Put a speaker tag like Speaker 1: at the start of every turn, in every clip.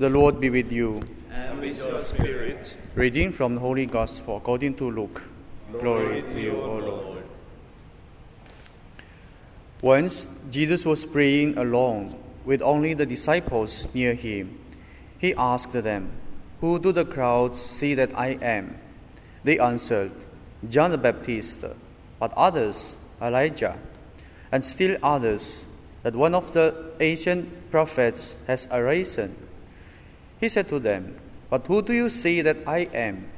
Speaker 1: The Lord be with you.
Speaker 2: and with your spirit.
Speaker 1: Reading from the Holy Gospel according to Luke. Glory to you, O Lord. Once Jesus was praying alone with only the disciples near him. He asked them, Who do the crowds see that I am? They answered, John the Baptist, but others, Elijah, and still others, that one of the ancient prophets has arisen. He said to them, But who do you say that I am?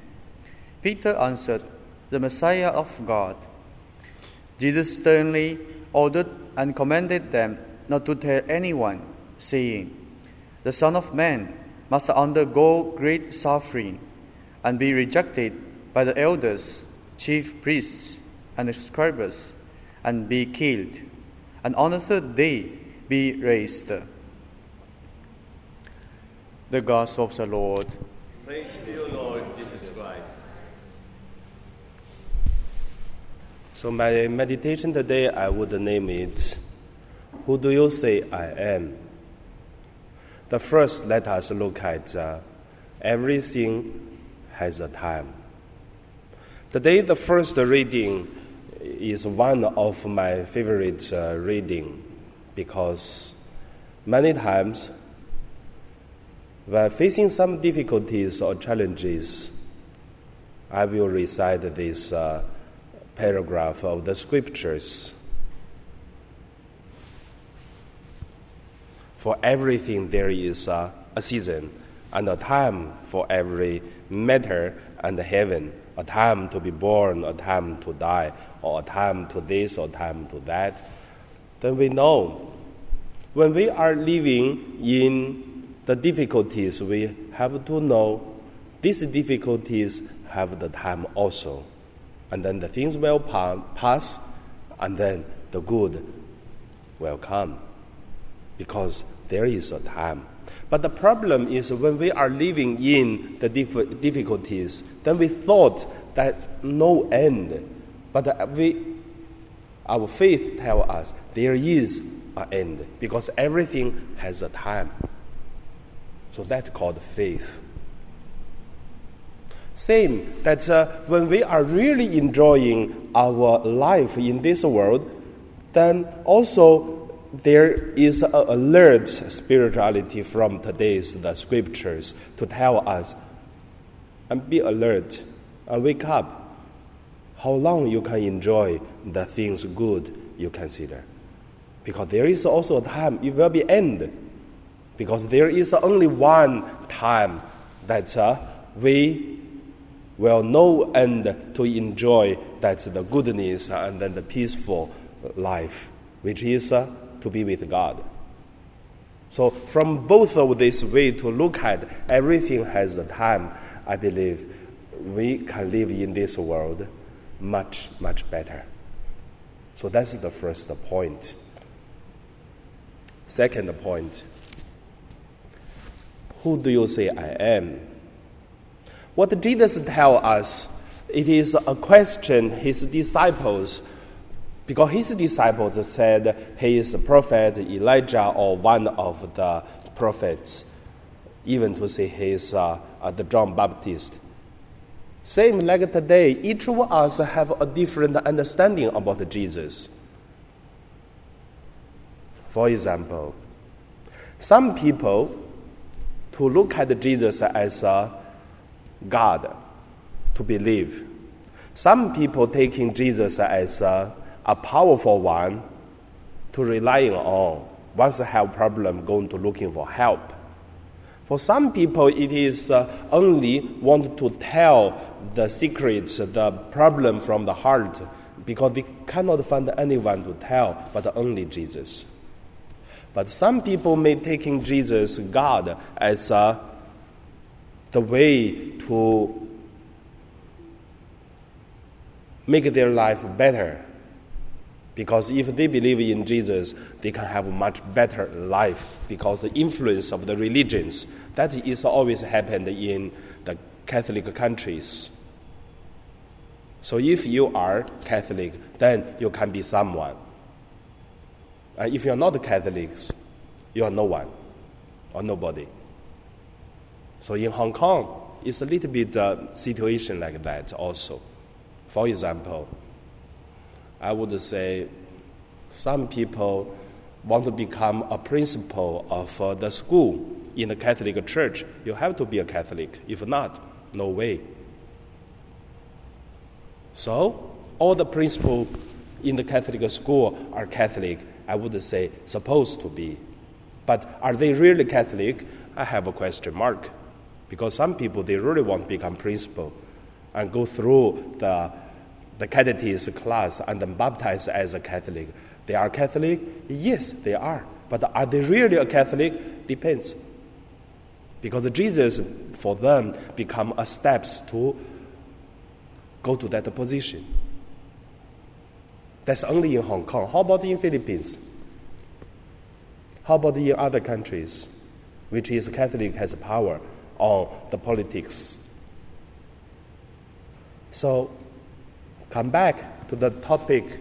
Speaker 1: Peter answered, The Messiah of God. Jesus sternly ordered and commanded them not to tell anyone, saying, The Son of Man must undergo great suffering and be rejected by the elders, chief priests, and scribes, and be killed, and on the third day be raised. The Gospel of the Lord.
Speaker 2: Praise to you, Lord Jesus Christ.
Speaker 3: So my meditation today, I would name it, Who do you say I am? The first, let us look at uh, everything has a time. Today, the first reading is one of my favorite uh, reading because many times when facing some difficulties or challenges, I will recite this uh, paragraph of the scriptures. For everything there is a, a season and a time for every matter under heaven, a time to be born, a time to die, or a time to this, or a time to that. Then we know when we are living in the difficulties, we have to know these difficulties have the time also. And then the things will pa- pass, and then the good will come. Because there is a time. But the problem is when we are living in the dif- difficulties, then we thought that's no end. But we, our faith tells us there is an end because everything has a time. So that's called faith. Same that uh, when we are really enjoying our life in this world, then also there is an alert spirituality from today's the scriptures to tell us and be alert and wake up. How long you can enjoy the things good you consider, because there is also a time it will be end, because there is only one time that uh, we will know and to enjoy that the goodness and then the peaceful life, which is uh, to be with God. So, from both of these way to look at everything has a time, I believe we can live in this world much, much better. So, that's the first point. Second point Who do you say I am? What Jesus tell us, it is a question his disciples because his disciples said he is a prophet, Elijah, or one of the prophets, even to say he is uh, the John Baptist. Same like today, each of us have a different understanding about Jesus. For example, some people to look at Jesus as a God, to believe. Some people taking Jesus as a a powerful one to relying on. Once they have problem, going to looking for help. For some people, it is uh, only want to tell the secrets, the problem from the heart, because they cannot find anyone to tell but only Jesus. But some people may taking Jesus, God, as uh, the way to make their life better because if they believe in Jesus, they can have a much better life because the influence of the religions that is always happened in the Catholic countries. So if you are Catholic, then you can be someone. And if you are not Catholics, you are no one or nobody. So in Hong Kong, it's a little bit uh, situation like that also. For example, I would say some people want to become a principal of uh, the school in the Catholic Church. You have to be a Catholic. If not, no way. So, all the principals in the Catholic school are Catholic, I would say supposed to be. But are they really Catholic? I have a question mark. Because some people, they really want to become principal and go through the, the catechism class and then baptized as a Catholic. They are Catholic? Yes, they are. But are they really a Catholic? Depends. Because Jesus, for them, become a steps to go to that position. That's only in Hong Kong. How about in Philippines? How about in other countries, which is Catholic has power on the politics? So, come back to the topic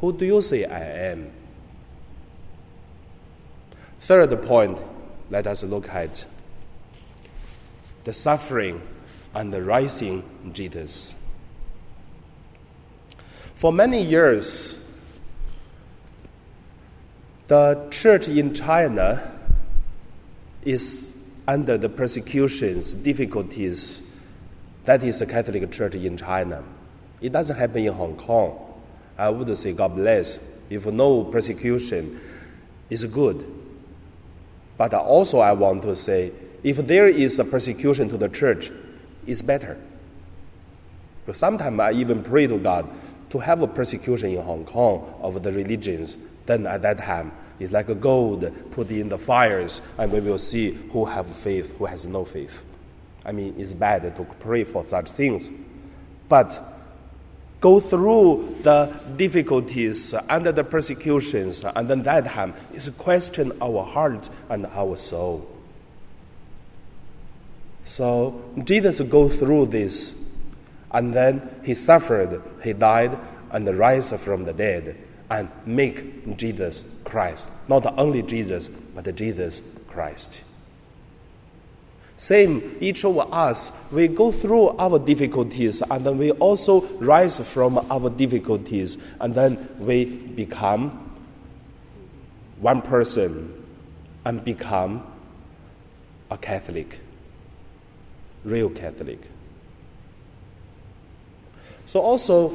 Speaker 3: who do you say I am? Third point, let us look at the suffering and the rising Jesus. For many years, the church in China is under the persecutions, difficulties. That is the Catholic Church in China. It doesn't happen in Hong Kong. I would say God bless. If no persecution is good. But also I want to say, if there is a persecution to the church, it's better. But sometimes I even pray to God to have a persecution in Hong Kong of the religions. Then at that time, it's like a gold put in the fires, and we will see who have faith, who has no faith. I mean, it's bad to pray for such things. But go through the difficulties under the persecutions, and then that time is question our heart and our soul. So Jesus go through this, and then he suffered, he died, and rise from the dead, and make Jesus Christ. Not only Jesus, but the Jesus Christ. Same, each of us, we go through our difficulties and then we also rise from our difficulties and then we become one person and become a Catholic, real Catholic. So also,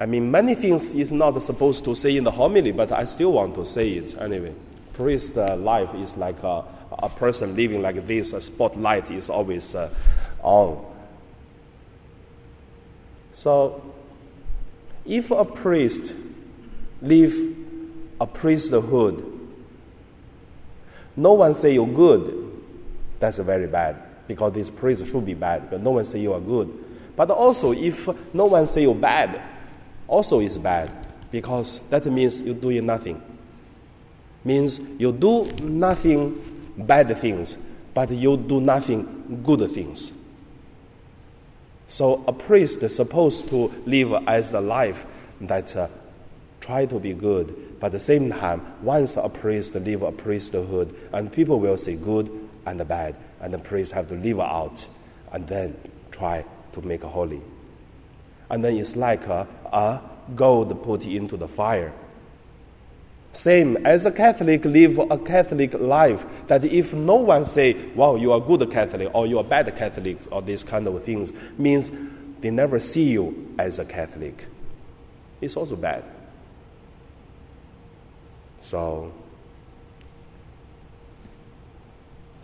Speaker 3: I mean, many things is not supposed to say in the homily, but I still want to say it anyway. Priest life is like a a person living like this, a spotlight is always uh, on. So, if a priest live a priesthood, no one say you're good, that's very bad because this priest should be bad, but no one say you are good. But also, if no one say you're bad, also is bad because that means you're doing nothing. Means you do nothing bad things, but you do nothing good things. So a priest is supposed to live as the life that uh, try to be good, but at the same time, once a priest live a priesthood, and people will say good and bad, and the priest have to live out, and then try to make holy. And then it's like a, a gold put into the fire same as a Catholic live a Catholic life, that if no one say, wow, you are good Catholic or you are bad Catholic or these kind of things, means they never see you as a Catholic. It's also bad. So,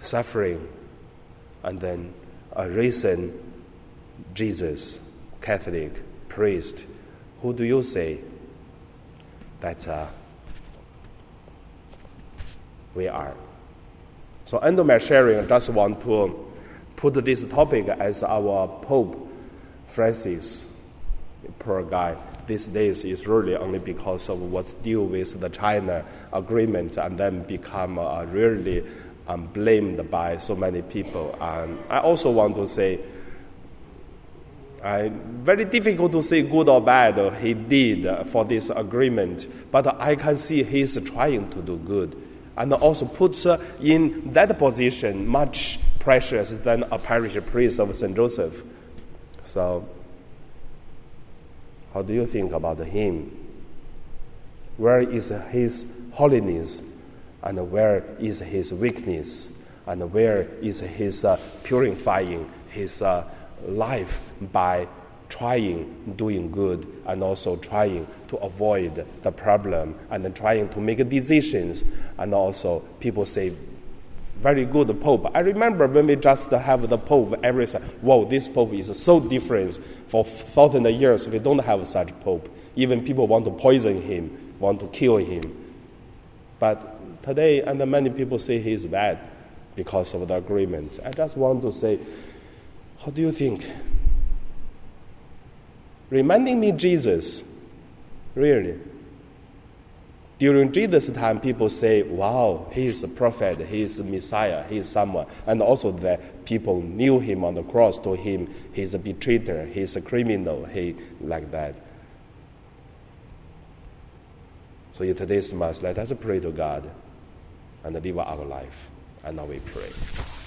Speaker 3: suffering and then a risen Jesus, Catholic, priest, who do you say that uh, we are. So, end of my sharing, I just want to put this topic as our Pope Francis, poor guy, these days is really only because of what's deal with the China agreement and then become uh, really um, blamed by so many people. And I also want to say, I, very difficult to say good or bad he did for this agreement, but I can see he's trying to do good and also puts in that position much precious than a parish priest of St. Joseph. So, how do you think about him? Where is his holiness, and where is his weakness, and where is his uh, purifying his uh, life by trying doing good and also trying to avoid the problem and then trying to make decisions and also people say very good pope. I remember when we just have the pope every whoa this pope is so different for thousand years. We don't have such pope. Even people want to poison him want to kill him. But today and many people say he is bad because of the agreement i just want to say how do you think reminding me Jesus. Really. During Jesus' time, people say, wow, he is a prophet, he is a Messiah, he is someone. And also that people knew him on the cross, told him he's a betrayer, he's a criminal, he like that. So in today's Mass, let us pray to God and live our life. And now we pray.